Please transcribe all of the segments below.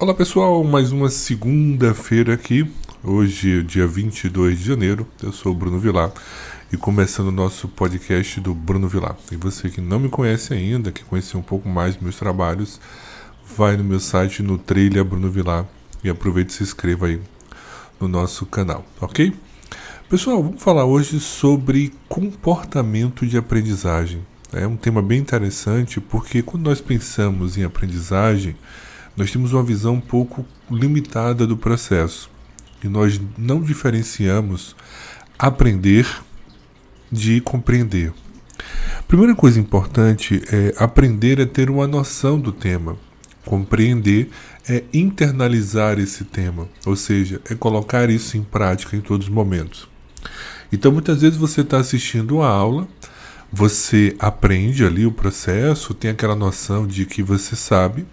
Olá pessoal, mais uma segunda-feira aqui. Hoje, dia 22 de janeiro. Eu sou o Bruno Vilar e começando o nosso podcast do Bruno Vilar. E você que não me conhece ainda, que conhecer um pouco mais dos meus trabalhos, vai no meu site no Trilha Bruno Vilar e aproveite e se inscreva aí no nosso canal, ok? Pessoal, vamos falar hoje sobre comportamento de aprendizagem. É um tema bem interessante porque quando nós pensamos em aprendizagem, nós temos uma visão um pouco limitada do processo e nós não diferenciamos aprender de compreender. Primeira coisa importante é aprender a ter uma noção do tema. Compreender é internalizar esse tema, ou seja, é colocar isso em prática em todos os momentos. Então, muitas vezes você está assistindo a aula, você aprende ali o processo, tem aquela noção de que você sabe,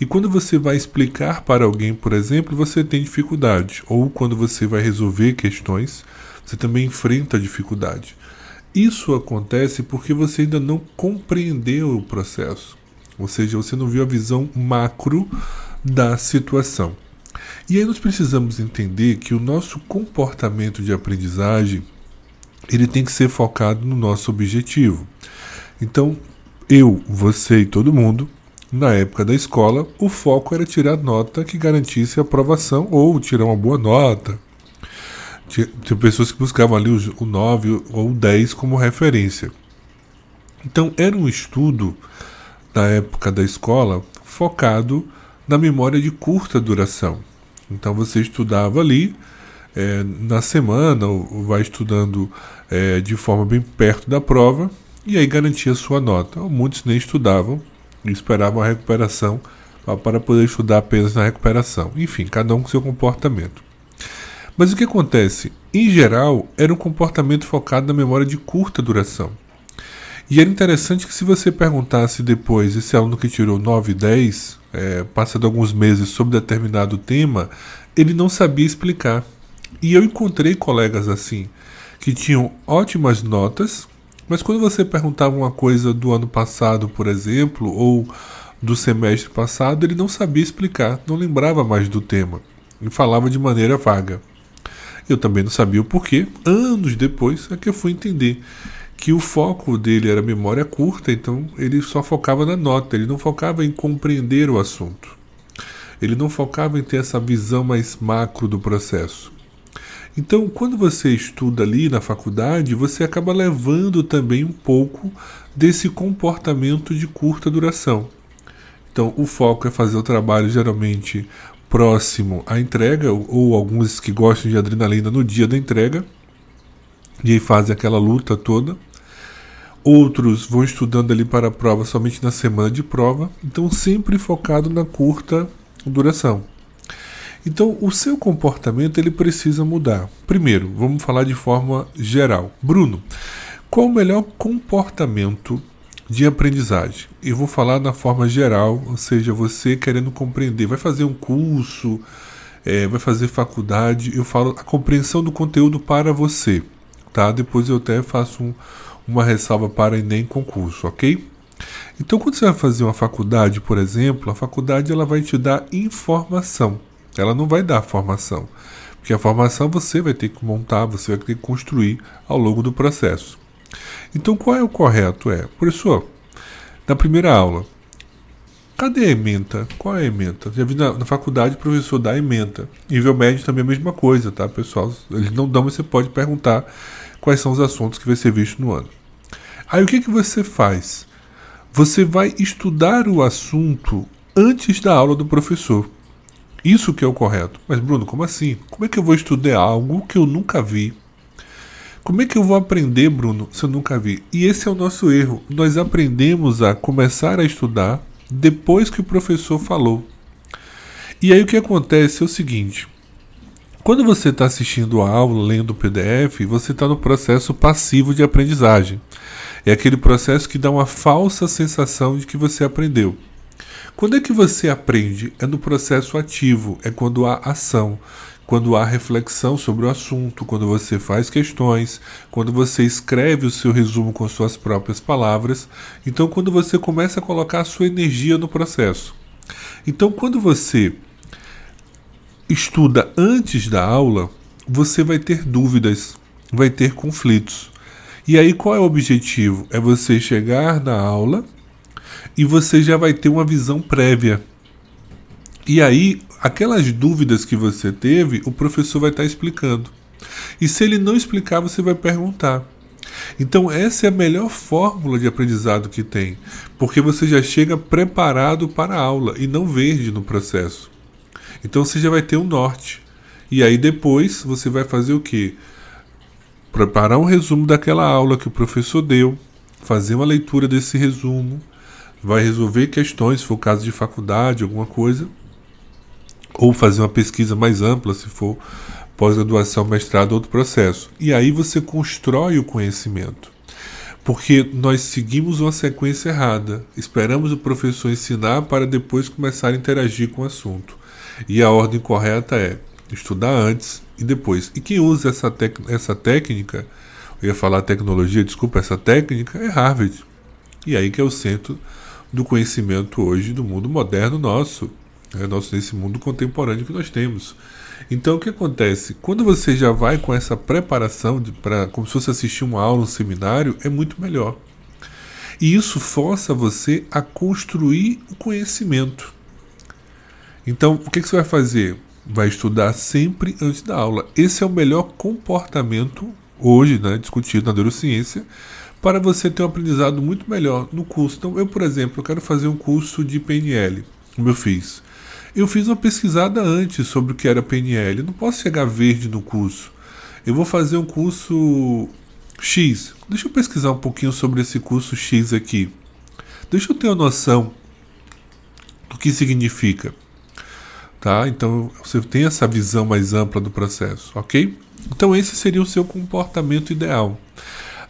e quando você vai explicar para alguém, por exemplo, você tem dificuldade, ou quando você vai resolver questões, você também enfrenta dificuldade. Isso acontece porque você ainda não compreendeu o processo, ou seja, você não viu a visão macro da situação. E aí nós precisamos entender que o nosso comportamento de aprendizagem ele tem que ser focado no nosso objetivo. Então, eu, você e todo mundo na época da escola, o foco era tirar nota que garantisse a aprovação ou tirar uma boa nota. Tinha, pessoas que buscavam ali o, o 9 ou o 10 como referência. Então, era um estudo na época da escola focado na memória de curta duração. Então, você estudava ali é, na semana, ou vai estudando é, de forma bem perto da prova, e aí garantia sua nota. Muitos nem estudavam e esperavam a recuperação para poder estudar apenas na recuperação. Enfim, cada um com seu comportamento. Mas o que acontece? Em geral, era um comportamento focado na memória de curta duração. E era interessante que se você perguntasse depois esse aluno que tirou 9 e 10, é, passado alguns meses sobre determinado tema, ele não sabia explicar. E eu encontrei colegas assim, que tinham ótimas notas, mas quando você perguntava uma coisa do ano passado, por exemplo, ou do semestre passado, ele não sabia explicar, não lembrava mais do tema e falava de maneira vaga. Eu também não sabia o porquê. Anos depois é que eu fui entender que o foco dele era memória curta, então ele só focava na nota, ele não focava em compreender o assunto. Ele não focava em ter essa visão mais macro do processo. Então, quando você estuda ali na faculdade, você acaba levando também um pouco desse comportamento de curta duração. Então, o foco é fazer o trabalho geralmente próximo à entrega, ou alguns que gostam de adrenalina no dia da entrega, e aí fazem aquela luta toda. Outros vão estudando ali para a prova somente na semana de prova, então sempre focado na curta duração. Então, o seu comportamento ele precisa mudar. Primeiro, vamos falar de forma geral. Bruno, qual o melhor comportamento de aprendizagem? Eu vou falar na forma geral, ou seja, você querendo compreender, vai fazer um curso, é, vai fazer faculdade, eu falo a compreensão do conteúdo para você, tá? Depois eu até faço um, uma ressalva para Enem concurso, ok? Então, quando você vai fazer uma faculdade, por exemplo, a faculdade ela vai te dar informação. Ela não vai dar formação, porque a formação você vai ter que montar, você vai ter que construir ao longo do processo. Então, qual é o correto? É, professor, na primeira aula, cadê a ementa? Qual é a ementa? Já vi na, na faculdade o professor dá ementa. Nível médio também é a mesma coisa, tá, pessoal? Eles não dão, mas você pode perguntar quais são os assuntos que vai ser visto no ano. Aí o que, que você faz? Você vai estudar o assunto antes da aula do professor. Isso que é o correto. Mas, Bruno, como assim? Como é que eu vou estudar algo que eu nunca vi? Como é que eu vou aprender, Bruno, se eu nunca vi? E esse é o nosso erro. Nós aprendemos a começar a estudar depois que o professor falou. E aí o que acontece é o seguinte: quando você está assistindo a aula, lendo o PDF, você está no processo passivo de aprendizagem. É aquele processo que dá uma falsa sensação de que você aprendeu. Quando é que você aprende? É no processo ativo, é quando há ação, quando há reflexão sobre o assunto, quando você faz questões, quando você escreve o seu resumo com suas próprias palavras. Então, quando você começa a colocar a sua energia no processo. Então, quando você estuda antes da aula, você vai ter dúvidas, vai ter conflitos. E aí qual é o objetivo? É você chegar na aula e você já vai ter uma visão prévia. E aí, aquelas dúvidas que você teve, o professor vai estar explicando. E se ele não explicar, você vai perguntar. Então, essa é a melhor fórmula de aprendizado que tem, porque você já chega preparado para a aula e não verde no processo. Então, você já vai ter um norte. E aí, depois, você vai fazer o quê? Preparar um resumo daquela aula que o professor deu, fazer uma leitura desse resumo, vai resolver questões, se for caso de faculdade, alguma coisa, ou fazer uma pesquisa mais ampla, se for pós-graduação, mestrado, outro processo. E aí você constrói o conhecimento. Porque nós seguimos uma sequência errada. Esperamos o professor ensinar para depois começar a interagir com o assunto. E a ordem correta é estudar antes e depois. E quem usa essa, essa técnica, eu ia falar tecnologia, desculpa, essa técnica é Harvard. E aí que é o centro do conhecimento hoje do mundo moderno nosso, é nosso nesse mundo contemporâneo que nós temos. Então o que acontece? Quando você já vai com essa preparação para como se fosse assistir uma aula, um seminário, é muito melhor. E isso força você a construir o conhecimento. Então, o que, que você vai fazer? Vai estudar sempre antes da aula. Esse é o melhor comportamento hoje, né, discutido na neurociência, para você ter um aprendizado muito melhor no curso. Então, eu, por exemplo, eu quero fazer um curso de PNL, como eu fiz. Eu fiz uma pesquisada antes sobre o que era PNL. Eu não posso chegar verde no curso. Eu vou fazer um curso X. Deixa eu pesquisar um pouquinho sobre esse curso X aqui. Deixa eu ter uma noção do que significa. Tá? Então você tem essa visão mais ampla do processo, ok? Então esse seria o seu comportamento ideal.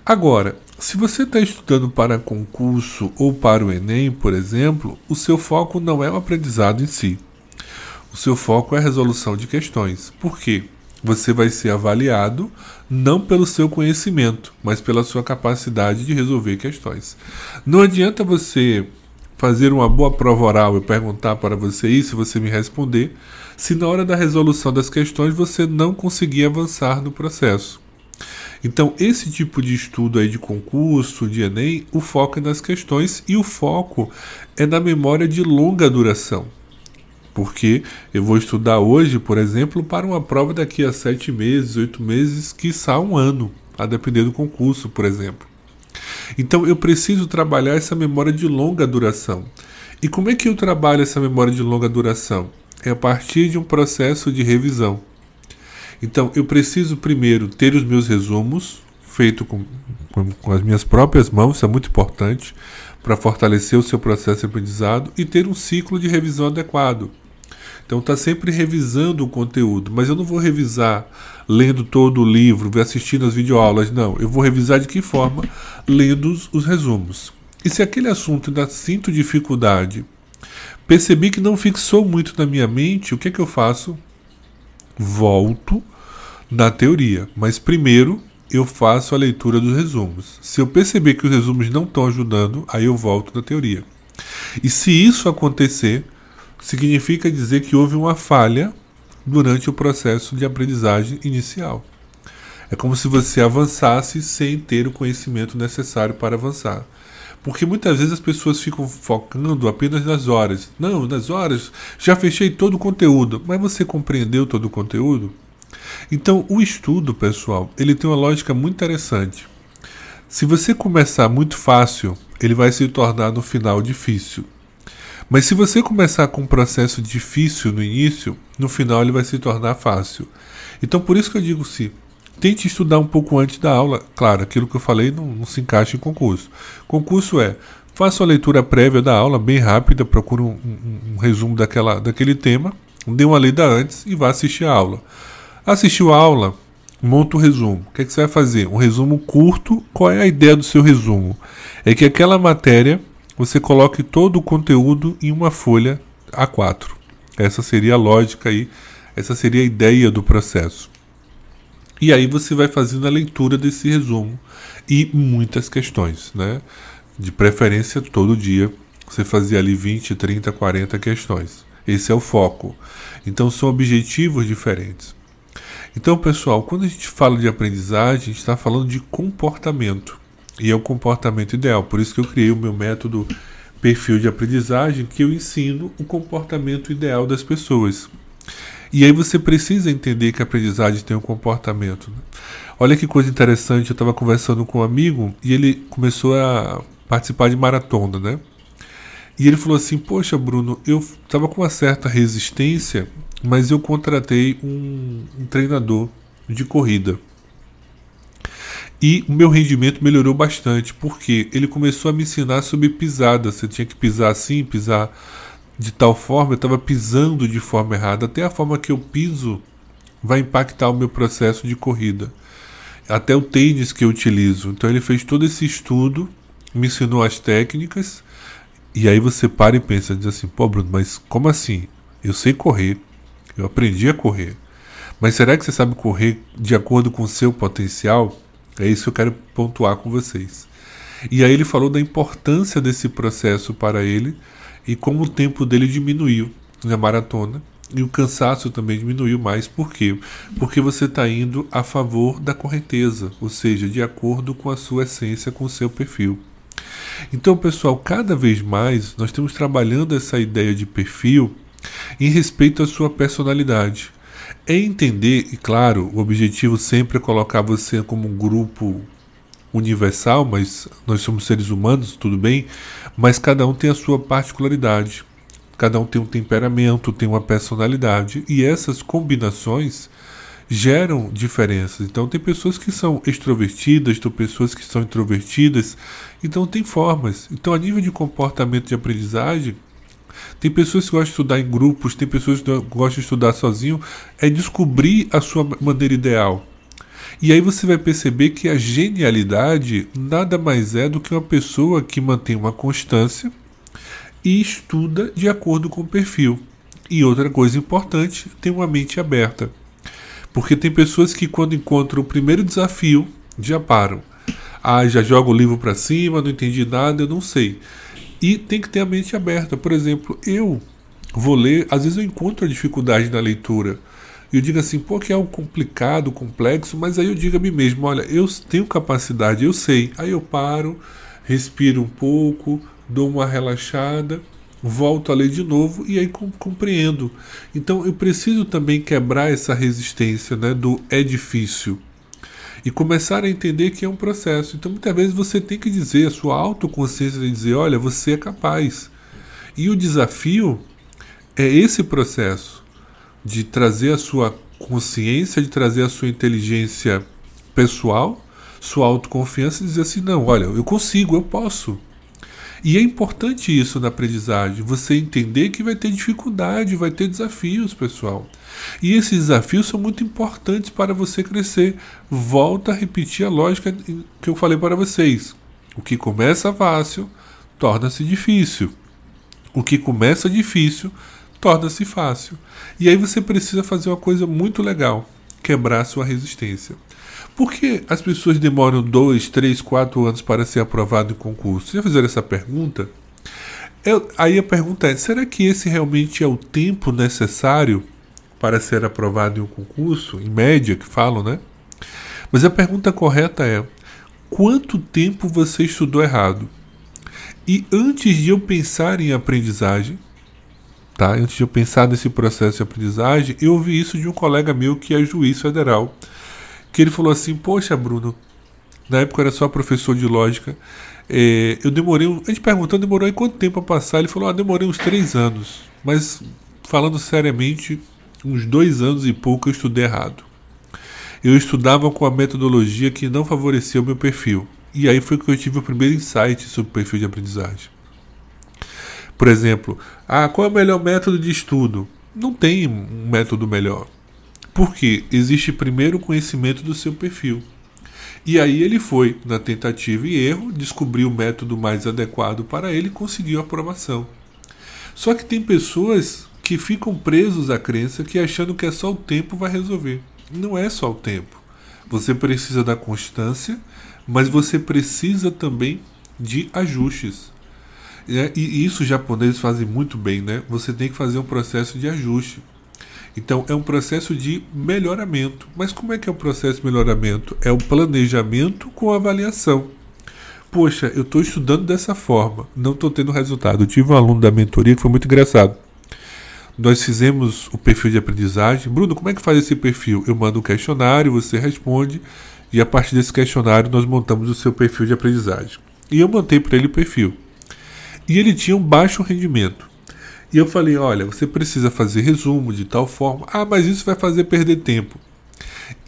Agora, se você está estudando para concurso ou para o Enem, por exemplo, o seu foco não é o aprendizado em si. O seu foco é a resolução de questões. Por quê? Você vai ser avaliado não pelo seu conhecimento, mas pela sua capacidade de resolver questões. Não adianta você fazer uma boa prova oral e perguntar para você isso e você me responder, se na hora da resolução das questões você não conseguir avançar no processo. Então, esse tipo de estudo aí de concurso, de Enem, o foco é nas questões e o foco é na memória de longa duração porque eu vou estudar hoje, por exemplo, para uma prova daqui a sete meses, oito meses, quiçá um ano, a depender do concurso, por exemplo. Então eu preciso trabalhar essa memória de longa duração. E como é que eu trabalho essa memória de longa duração? É a partir de um processo de revisão. Então eu preciso primeiro ter os meus resumos, feito com, com, com as minhas próprias mãos, isso é muito importante, para fortalecer o seu processo de aprendizado e ter um ciclo de revisão adequado. Então está sempre revisando o conteúdo, mas eu não vou revisar lendo todo o livro, assistindo as videoaulas, não. Eu vou revisar de que forma? Lendo os, os resumos. E se aquele assunto ainda sinto dificuldade, percebi que não fixou muito na minha mente, o que é que eu faço? Volto na teoria, mas primeiro eu faço a leitura dos resumos. Se eu perceber que os resumos não estão ajudando, aí eu volto na teoria. E se isso acontecer, significa dizer que houve uma falha durante o processo de aprendizagem inicial. É como se você avançasse sem ter o conhecimento necessário para avançar. Porque muitas vezes as pessoas ficam focando apenas nas horas. Não, nas horas já fechei todo o conteúdo, mas você compreendeu todo o conteúdo? Então, o estudo, pessoal, ele tem uma lógica muito interessante. Se você começar muito fácil, ele vai se tornar no final difícil. Mas se você começar com um processo difícil no início, no final ele vai se tornar fácil. Então por isso que eu digo se tente estudar um pouco antes da aula. Claro, aquilo que eu falei não, não se encaixa em concurso. Concurso é faça uma leitura prévia da aula, bem rápida, procure um, um, um resumo daquela, daquele tema, dê uma lida antes e vá assistir a aula. Assistiu a aula, monta o resumo. O que, é que você vai fazer? Um resumo curto. Qual é a ideia do seu resumo? É que aquela matéria você coloque todo o conteúdo em uma folha A4. Essa seria a lógica aí, essa seria a ideia do processo. E aí você vai fazendo a leitura desse resumo e muitas questões, né? De preferência todo dia você fazia ali 20, 30, 40 questões. Esse é o foco. Então são objetivos diferentes. Então, pessoal, quando a gente fala de aprendizagem, a gente está falando de comportamento. E é o comportamento ideal. Por isso que eu criei o meu método perfil de aprendizagem, que eu ensino o comportamento ideal das pessoas. E aí você precisa entender que a aprendizagem tem um comportamento. Né? Olha que coisa interessante, eu estava conversando com um amigo e ele começou a participar de maratona, né? E ele falou assim: Poxa, Bruno, eu estava com uma certa resistência, mas eu contratei um, um treinador de corrida. E o meu rendimento melhorou bastante, porque ele começou a me ensinar sobre pisada. Você tinha que pisar assim, pisar de tal forma, eu estava pisando de forma errada. Até a forma que eu piso vai impactar o meu processo de corrida. Até o tênis que eu utilizo. Então ele fez todo esse estudo, me ensinou as técnicas e aí você para e pensa, diz assim, pô Bruno, mas como assim? Eu sei correr, eu aprendi a correr. Mas será que você sabe correr de acordo com o seu potencial? É isso que eu quero pontuar com vocês. E aí ele falou da importância desse processo para ele e como o tempo dele diminuiu na maratona. E o cansaço também diminuiu mais. Por quê? Porque você está indo a favor da correnteza, ou seja, de acordo com a sua essência, com o seu perfil. Então, pessoal, cada vez mais nós estamos trabalhando essa ideia de perfil em respeito à sua personalidade. É entender, e claro, o objetivo sempre é colocar você como um grupo universal, mas nós somos seres humanos, tudo bem, mas cada um tem a sua particularidade. Cada um tem um temperamento, tem uma personalidade, e essas combinações geram diferenças. Então tem pessoas que são extrovertidas, tem pessoas que são introvertidas, então tem formas. Então a nível de comportamento de aprendizagem, tem pessoas que gostam de estudar em grupos, tem pessoas que gostam de estudar sozinho, é descobrir a sua maneira ideal. E aí você vai perceber que a genialidade nada mais é do que uma pessoa que mantém uma constância e estuda de acordo com o perfil. E outra coisa importante, tem uma mente aberta. Porque tem pessoas que, quando encontram o primeiro desafio, já param. Ah, já joga o livro para cima, não entendi nada, eu não sei. E tem que ter a mente aberta. Por exemplo, eu vou ler, às vezes eu encontro a dificuldade na leitura. E eu digo assim, pô, que é um complicado, complexo, mas aí eu digo a mim mesmo, olha, eu tenho capacidade, eu sei. Aí eu paro, respiro um pouco, dou uma relaxada volto a ler de novo e aí compreendo. Então eu preciso também quebrar essa resistência né, do é difícil e começar a entender que é um processo. Então muitas vezes você tem que dizer, a sua autoconsciência de dizer, olha, você é capaz. E o desafio é esse processo de trazer a sua consciência, de trazer a sua inteligência pessoal, sua autoconfiança e dizer assim, não, olha, eu consigo, eu posso. E é importante isso na aprendizagem, você entender que vai ter dificuldade, vai ter desafios, pessoal. E esses desafios são muito importantes para você crescer. Volta a repetir a lógica que eu falei para vocês. O que começa fácil torna-se difícil. O que começa difícil torna-se fácil. E aí você precisa fazer uma coisa muito legal: quebrar sua resistência. Por que as pessoas demoram dois, três, quatro anos para ser aprovado em concurso? Já fizeram essa pergunta? Eu, aí a pergunta é: será que esse realmente é o tempo necessário para ser aprovado em um concurso? Em média, que falam, né? Mas a pergunta correta é: quanto tempo você estudou errado? E antes de eu pensar em aprendizagem, tá? Antes de eu pensar nesse processo de aprendizagem, eu ouvi isso de um colega meu que é juiz federal que ele falou assim: Poxa, Bruno, na época era só professor de lógica. É, eu demorei. A gente perguntou, demorou em quanto tempo a passar? Ele falou: ah, demorei uns três anos. Mas, falando seriamente, uns dois anos e pouco eu estudei errado. Eu estudava com a metodologia que não favorecia o meu perfil. E aí foi que eu tive o primeiro insight sobre o perfil de aprendizagem. Por exemplo, ah, qual é o melhor método de estudo? Não tem um método melhor. Porque existe primeiro o conhecimento do seu perfil. E aí ele foi, na tentativa e erro, descobriu o método mais adequado para ele e conseguiu a aprovação. Só que tem pessoas que ficam presos à crença que achando que é só o tempo vai resolver. Não é só o tempo. Você precisa da constância, mas você precisa também de ajustes. É, e isso os japoneses fazem muito bem, né? Você tem que fazer um processo de ajuste. Então é um processo de melhoramento. Mas como é que é o processo de melhoramento? É o planejamento com avaliação. Poxa, eu estou estudando dessa forma, não estou tendo resultado. Eu tive um aluno da mentoria que foi muito engraçado. Nós fizemos o perfil de aprendizagem. Bruno, como é que faz esse perfil? Eu mando um questionário, você responde, e a partir desse questionário nós montamos o seu perfil de aprendizagem. E eu montei para ele o perfil. E ele tinha um baixo rendimento. E eu falei: olha, você precisa fazer resumo de tal forma. Ah, mas isso vai fazer perder tempo.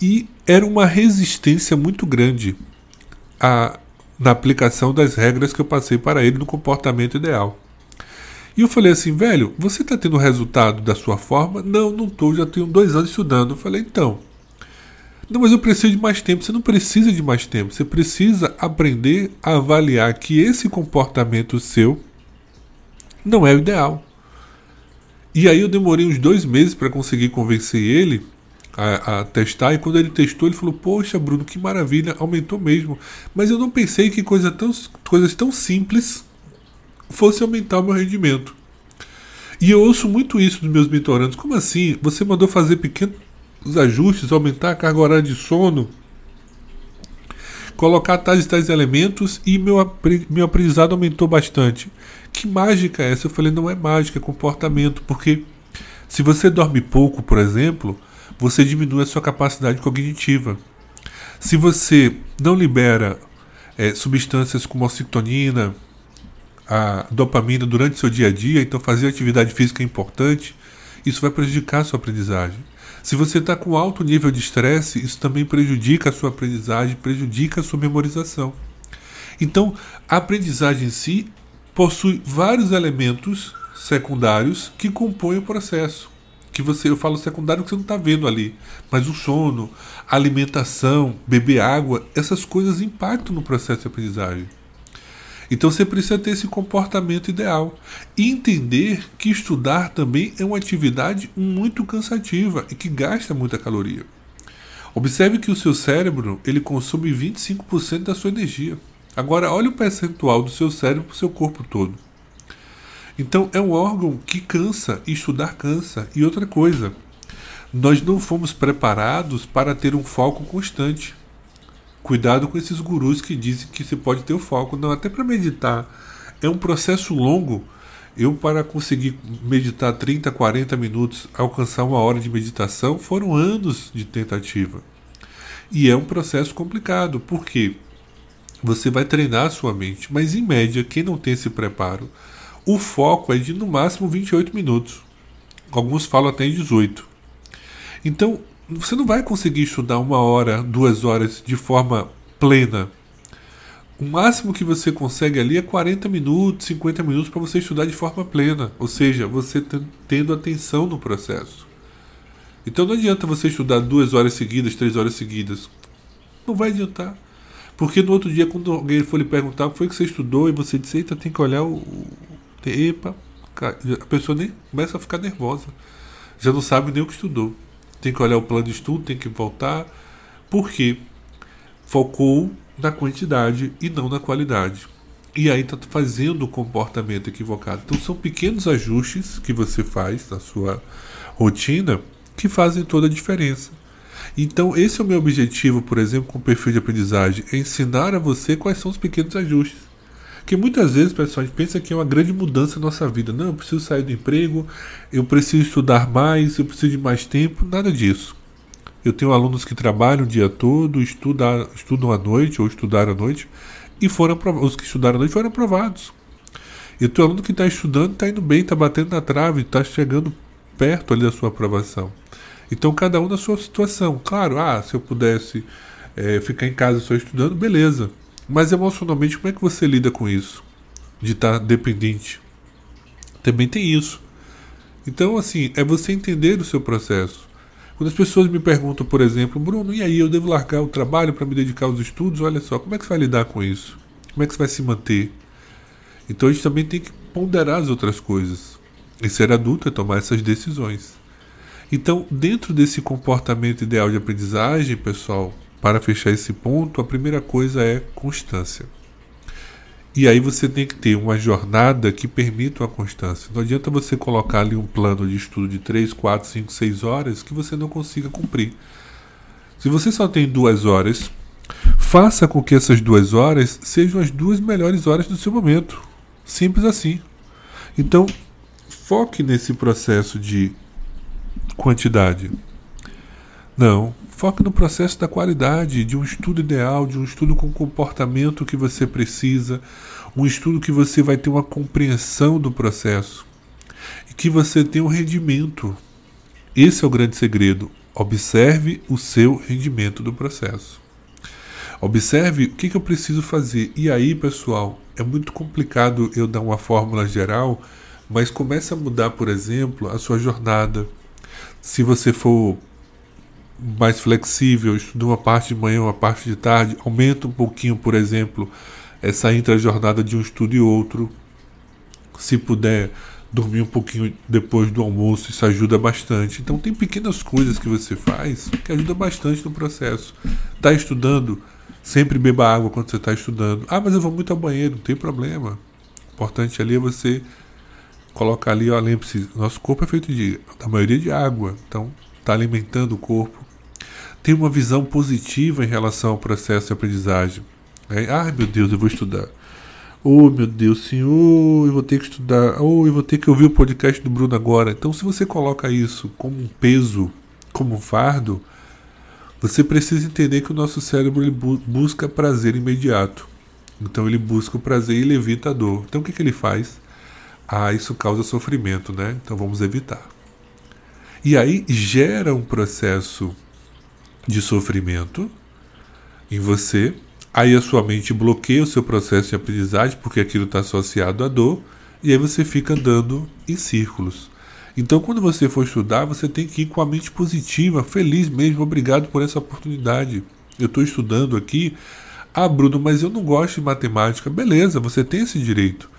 E era uma resistência muito grande a, na aplicação das regras que eu passei para ele no comportamento ideal. E eu falei assim, velho, você está tendo resultado da sua forma? Não, não estou, já tenho dois anos estudando. Eu falei, então. Não, mas eu preciso de mais tempo. Você não precisa de mais tempo. Você precisa aprender a avaliar que esse comportamento seu não é o ideal. E aí eu demorei uns dois meses para conseguir convencer ele a, a, testar. E quando ele testou, ele falou: Poxa, Bruno, que maravilha, aumentou mesmo. Mas eu não pensei que coisa tão, coisas tão simples fosse aumentar o meu rendimento. E eu ouço muito isso dos meus mentorandos. Como assim? Você mandou fazer pequenos ajustes, aumentar a carga horária de sono, colocar tais e tais elementos e meu, meu aprendizado aumentou bastante. Que mágica é essa? Eu falei, não é mágica, é comportamento, porque se você dorme pouco, por exemplo, você diminui a sua capacidade cognitiva. Se você não libera é, substâncias como a ocitocina, a dopamina durante seu dia a dia, então fazer atividade física é importante, isso vai prejudicar a sua aprendizagem. Se você está com alto nível de estresse, isso também prejudica a sua aprendizagem, prejudica a sua memorização. Então, a aprendizagem em si possui vários elementos secundários que compõem o processo. Que você, eu falo secundário que você não está vendo ali, mas o sono, alimentação, beber água, essas coisas impactam no processo de aprendizagem. Então você precisa ter esse comportamento ideal e entender que estudar também é uma atividade muito cansativa e que gasta muita caloria. Observe que o seu cérebro ele consome 25% da sua energia. Agora, olhe o percentual do seu cérebro para o seu corpo todo. Então, é um órgão que cansa, e estudar cansa. E outra coisa, nós não fomos preparados para ter um foco constante. Cuidado com esses gurus que dizem que você pode ter o foco. Não, até para meditar. É um processo longo. Eu, para conseguir meditar 30, 40 minutos, alcançar uma hora de meditação, foram anos de tentativa. E é um processo complicado. Por quê? Você vai treinar a sua mente, mas em média, quem não tem esse preparo, o foco é de no máximo 28 minutos. Alguns falam até em 18. Então, você não vai conseguir estudar uma hora, duas horas de forma plena. O máximo que você consegue ali é 40 minutos, 50 minutos para você estudar de forma plena, ou seja, você tendo atenção no processo. Então não adianta você estudar duas horas seguidas, três horas seguidas. Não vai adiantar. Porque no outro dia, quando alguém for lhe perguntar o que foi que você estudou, e você disse, eita, tem que olhar o. Epa, a pessoa nem começa a ficar nervosa. Já não sabe nem o que estudou. Tem que olhar o plano de estudo, tem que voltar. Por quê? Focou na quantidade e não na qualidade. E aí está fazendo o comportamento equivocado. Então são pequenos ajustes que você faz na sua rotina que fazem toda a diferença. Então, esse é o meu objetivo, por exemplo, com o perfil de aprendizagem: é ensinar a você quais são os pequenos ajustes. Que muitas vezes, pessoal, a gente pensa que é uma grande mudança na nossa vida. Não, eu preciso sair do emprego, eu preciso estudar mais, eu preciso de mais tempo. Nada disso. Eu tenho alunos que trabalham o dia todo, estudam, estudam à noite ou estudaram à noite, e foram os que estudaram à noite foram aprovados. E o teu aluno que está estudando está indo bem, está batendo na trave, está chegando perto ali da sua aprovação. Então, cada um na sua situação. Claro, ah, se eu pudesse é, ficar em casa só estudando, beleza. Mas emocionalmente, como é que você lida com isso? De estar tá dependente. Também tem isso. Então, assim, é você entender o seu processo. Quando as pessoas me perguntam, por exemplo, Bruno, e aí, eu devo largar o trabalho para me dedicar aos estudos? Olha só, como é que você vai lidar com isso? Como é que você vai se manter? Então, a gente também tem que ponderar as outras coisas. E ser adulto é tomar essas decisões. Então, dentro desse comportamento ideal de aprendizagem, pessoal, para fechar esse ponto, a primeira coisa é constância. E aí você tem que ter uma jornada que permita uma constância. Não adianta você colocar ali um plano de estudo de 3, 4, 5, 6 horas que você não consiga cumprir. Se você só tem duas horas, faça com que essas duas horas sejam as duas melhores horas do seu momento. Simples assim. Então, foque nesse processo de quantidade. Não, foque no processo da qualidade, de um estudo ideal, de um estudo com comportamento que você precisa, um estudo que você vai ter uma compreensão do processo e que você tenha um rendimento. Esse é o grande segredo. Observe o seu rendimento do processo. Observe o que, que eu preciso fazer. E aí, pessoal, é muito complicado eu dar uma fórmula geral, mas comece a mudar, por exemplo, a sua jornada. Se você for mais flexível, estuda uma parte de manhã, uma parte de tarde, aumenta um pouquinho, por exemplo, essa intra-jornada de um estudo e outro. Se puder dormir um pouquinho depois do almoço, isso ajuda bastante. Então tem pequenas coisas que você faz que ajuda bastante no processo. Está estudando? Sempre beba água quando você está estudando. Ah, mas eu vou muito ao banheiro, não tem problema. O importante ali é você colocar ali, ó, lembre-se, nosso corpo é feito de, da maioria de água. Então, está alimentando o corpo tem uma visão positiva em relação ao processo de aprendizagem. É, Ai meu Deus, eu vou estudar. Oh meu Deus, senhor, eu vou ter que estudar. Oh, eu vou ter que ouvir o podcast do Bruno agora. Então, se você coloca isso como um peso, como um fardo, você precisa entender que o nosso cérebro ele bu busca prazer imediato. Então, ele busca o prazer e ele evita a dor. Então, o que, que ele faz? Ah, isso causa sofrimento, né? Então, vamos evitar. E aí gera um processo de sofrimento em você, aí a sua mente bloqueia o seu processo de aprendizagem porque aquilo está associado à dor, e aí você fica andando em círculos. Então, quando você for estudar, você tem que ir com a mente positiva, feliz mesmo, obrigado por essa oportunidade. Eu estou estudando aqui. Ah, Bruno, mas eu não gosto de matemática. Beleza, você tem esse direito.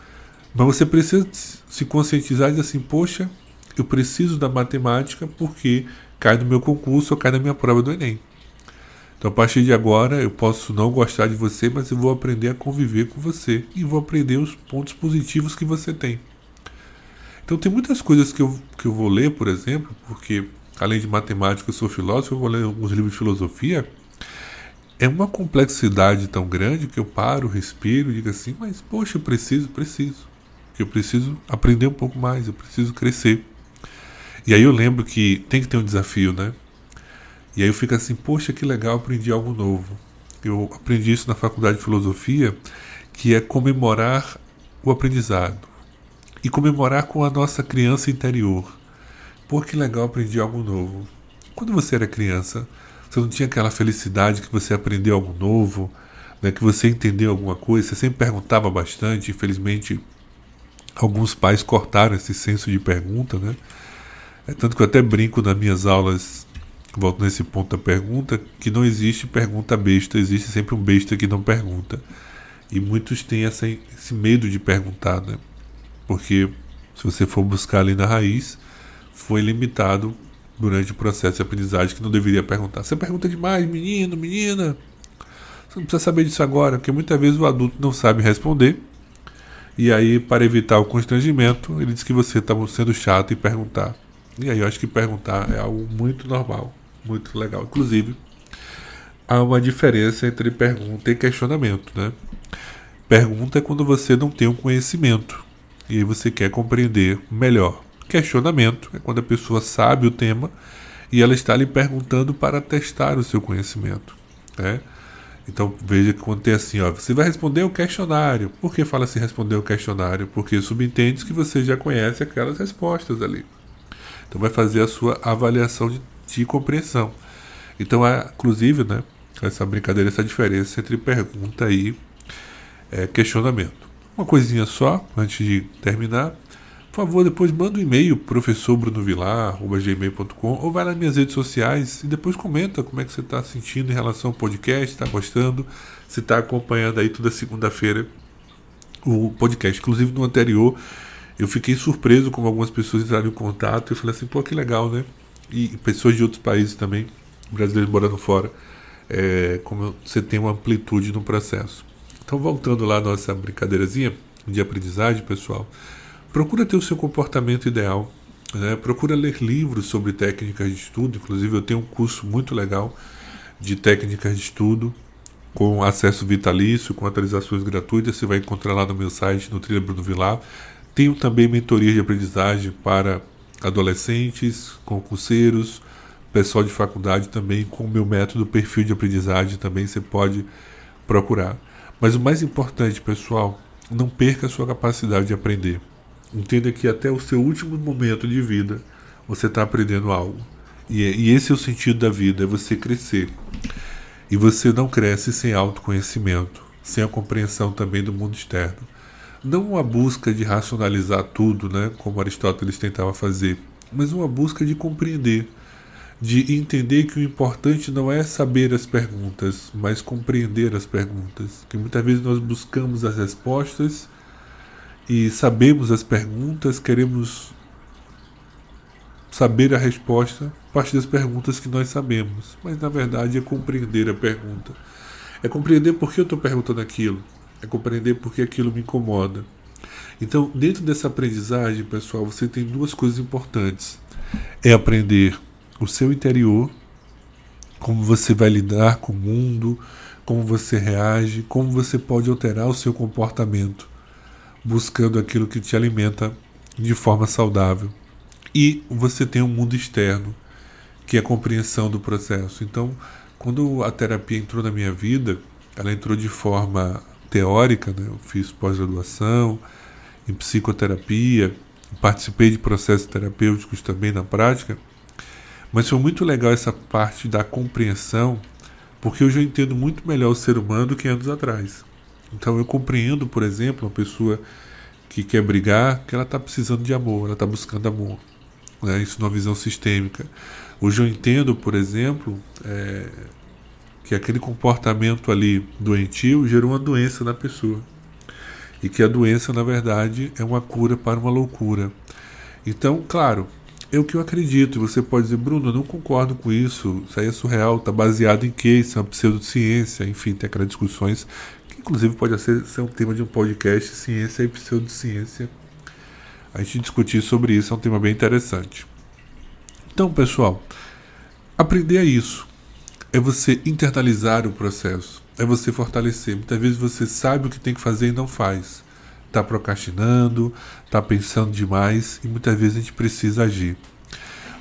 Mas você precisa se conscientizar e dizer assim: poxa, eu preciso da matemática porque cai no meu concurso ou cai na minha prova do Enem. Então, a partir de agora, eu posso não gostar de você, mas eu vou aprender a conviver com você e vou aprender os pontos positivos que você tem. Então, tem muitas coisas que eu, que eu vou ler, por exemplo, porque além de matemática, eu sou filósofo, eu vou ler alguns livros de filosofia. É uma complexidade tão grande que eu paro, respiro e digo assim: mas, poxa, eu preciso, preciso. Eu preciso aprender um pouco mais, eu preciso crescer. E aí eu lembro que tem que ter um desafio, né? E aí eu fico assim, poxa, que legal, aprendi algo novo. Eu aprendi isso na faculdade de filosofia, que é comemorar o aprendizado. E comemorar com a nossa criança interior. Pô, que legal, aprendi algo novo. Quando você era criança, você não tinha aquela felicidade que você aprendeu algo novo, né, que você entendeu alguma coisa, você sempre perguntava bastante, infelizmente alguns pais cortaram esse senso de pergunta, né? É tanto que eu até brinco nas minhas aulas, volto nesse ponto da pergunta, que não existe pergunta besta, existe sempre um besta que não pergunta. E muitos têm essa, esse medo de perguntar, né? Porque se você for buscar ali na raiz, foi limitado durante o processo de aprendizagem que não deveria perguntar. Você pergunta demais, menino, menina. Você não precisa saber disso agora, porque muitas vezes o adulto não sabe responder. E aí, para evitar o constrangimento, ele diz que você está sendo chato e perguntar. E aí eu acho que perguntar é algo muito normal, muito legal. Inclusive, há uma diferença entre pergunta e questionamento, né? Pergunta é quando você não tem um conhecimento e aí você quer compreender melhor. Questionamento é quando a pessoa sabe o tema e ela está lhe perguntando para testar o seu conhecimento, né? Então veja que quando tem assim, ó, você vai responder o questionário. Por que fala assim responder o questionário? Porque subentende que você já conhece aquelas respostas ali. Então vai fazer a sua avaliação de, de compreensão. Então, é, inclusive, né, essa brincadeira, essa diferença entre pergunta e é, questionamento. Uma coisinha só, antes de terminar. Por favor, depois manda um e-mail professorbrunovilar.gmail.com ou vai nas minhas redes sociais e depois comenta como é que você está sentindo em relação ao podcast, está gostando, se está acompanhando aí toda segunda-feira o podcast. Inclusive no anterior eu fiquei surpreso como algumas pessoas entraram em contato. Eu falei assim, pô, que legal, né? E pessoas de outros países também, brasileiros morando fora, é, como você tem uma amplitude no processo. Então, voltando lá à nossa brincadeirazinha de aprendizagem, pessoal, procura ter o seu comportamento ideal. Né? Procura ler livros sobre técnicas de estudo. Inclusive, eu tenho um curso muito legal de técnicas de estudo com acesso vitalício, com atualizações gratuitas. Você vai encontrar lá no meu site, no Trilha Bruno Vilar. Tenho também mentoria de aprendizagem para adolescentes, concurseiros, pessoal de faculdade também, com o meu método perfil de aprendizagem também você pode procurar. Mas o mais importante, pessoal, não perca a sua capacidade de aprender. Entenda que até o seu último momento de vida você está aprendendo algo. E, e esse é o sentido da vida, é você crescer. E você não cresce sem autoconhecimento, sem a compreensão também do mundo externo. Não uma busca de racionalizar tudo, né, como Aristóteles tentava fazer, mas uma busca de compreender de entender que o importante não é saber as perguntas, mas compreender as perguntas. Que muitas vezes nós buscamos as respostas e sabemos as perguntas, queremos saber a resposta a partir das perguntas que nós sabemos, mas na verdade é compreender a pergunta. É compreender por que eu estou perguntando aquilo, é compreender por que aquilo me incomoda. Então, dentro dessa aprendizagem, pessoal, você tem duas coisas importantes: é aprender o seu interior, como você vai lidar com o mundo, como você reage, como você pode alterar o seu comportamento, buscando aquilo que te alimenta de forma saudável. E você tem um mundo externo, que é a compreensão do processo. Então, quando a terapia entrou na minha vida, ela entrou de forma teórica, né? eu fiz pós-graduação em psicoterapia, participei de processos terapêuticos também na prática mas foi muito legal essa parte da compreensão, porque hoje eu entendo muito melhor o ser humano do que anos atrás. Então eu compreendo, por exemplo, uma pessoa que quer brigar, que ela está precisando de amor, ela está buscando amor. Né? Isso numa visão sistêmica. Hoje eu entendo, por exemplo, é, que aquele comportamento ali doentio gerou uma doença na pessoa. E que a doença, na verdade, é uma cura para uma loucura. Então, claro, é o que eu acredito. Você pode dizer, Bruno, eu não concordo com isso. Isso aí é surreal. Está baseado em quê? Isso é uma pseudociência. Enfim, tem aquelas discussões que, inclusive, pode ser, ser um tema de um podcast: ciência e pseudociência. A gente discutir sobre isso é um tema bem interessante. Então, pessoal, aprender é isso. É você internalizar o processo. É você fortalecer. Muitas vezes você sabe o que tem que fazer e não faz está procrastinando, está pensando demais e muitas vezes a gente precisa agir.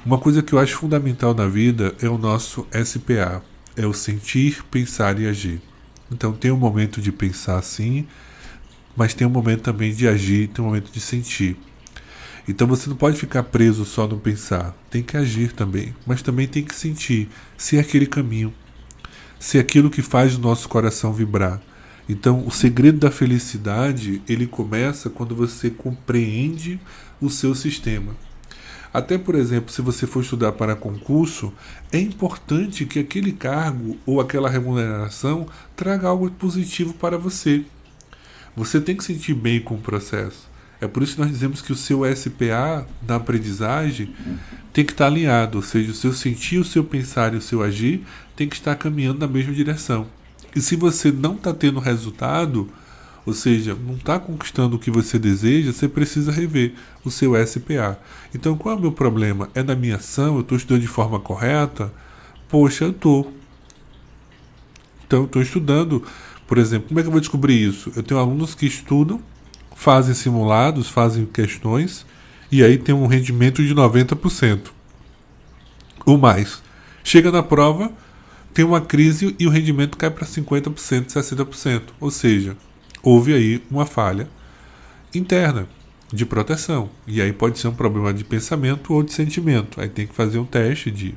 Uma coisa que eu acho fundamental na vida é o nosso SPA, é o sentir, pensar e agir. Então tem um momento de pensar sim, mas tem um momento também de agir, tem um momento de sentir. Então você não pode ficar preso só no pensar, tem que agir também, mas também tem que sentir se é aquele caminho, se é aquilo que faz o nosso coração vibrar, então, o segredo da felicidade, ele começa quando você compreende o seu sistema. Até, por exemplo, se você for estudar para concurso, é importante que aquele cargo ou aquela remuneração traga algo positivo para você. Você tem que sentir bem com o processo. É por isso que nós dizemos que o seu SPA na aprendizagem tem que estar alinhado, ou seja, o seu sentir, o seu pensar e o seu agir tem que estar caminhando na mesma direção. E se você não está tendo resultado, ou seja, não está conquistando o que você deseja, você precisa rever o seu SPA. Então, qual é o meu problema? É na minha ação? Eu estou estudando de forma correta? Poxa, eu estou. Então, eu estou estudando. Por exemplo, como é que eu vou descobrir isso? Eu tenho alunos que estudam, fazem simulados, fazem questões, e aí tem um rendimento de 90%. Ou mais. Chega na prova, tem uma crise e o rendimento cai para 50%, 60%. Ou seja, houve aí uma falha interna de proteção. E aí pode ser um problema de pensamento ou de sentimento. Aí tem que fazer um teste de,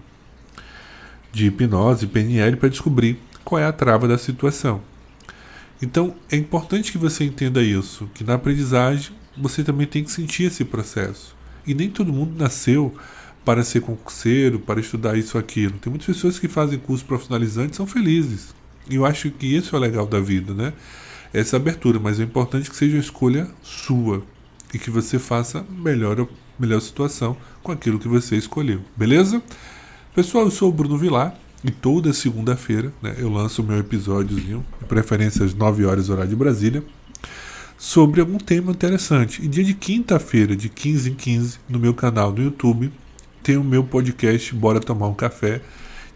de hipnose, PNL, para descobrir qual é a trava da situação. Então é importante que você entenda isso, que na aprendizagem você também tem que sentir esse processo. E nem todo mundo nasceu para ser concurseiro, para estudar isso aquilo. Tem muitas pessoas que fazem curso profissionalizante e são felizes. E eu acho que isso é o legal da vida, né? Essa abertura, mas é importante que seja uma escolha sua e que você faça melhor melhor situação com aquilo que você escolheu. Beleza? Pessoal, eu sou o Bruno Vilar E toda segunda-feira né, eu lanço o meu episódiozinho, de preferência às 9 horas horário de Brasília, sobre algum tema interessante. E dia de quinta-feira, de 15 em 15, no meu canal do YouTube, tem o meu podcast Bora Tomar um Café,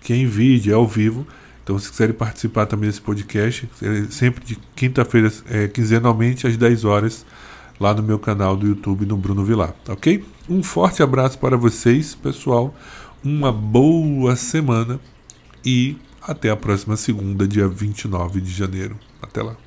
que é em vídeo, é ao vivo. Então, se quiserem participar também desse podcast, é sempre de quinta-feira, é, quinzenalmente, às 10 horas, lá no meu canal do YouTube, no Bruno Vilar, ok? Um forte abraço para vocês, pessoal. Uma boa semana e até a próxima segunda, dia 29 de janeiro. Até lá.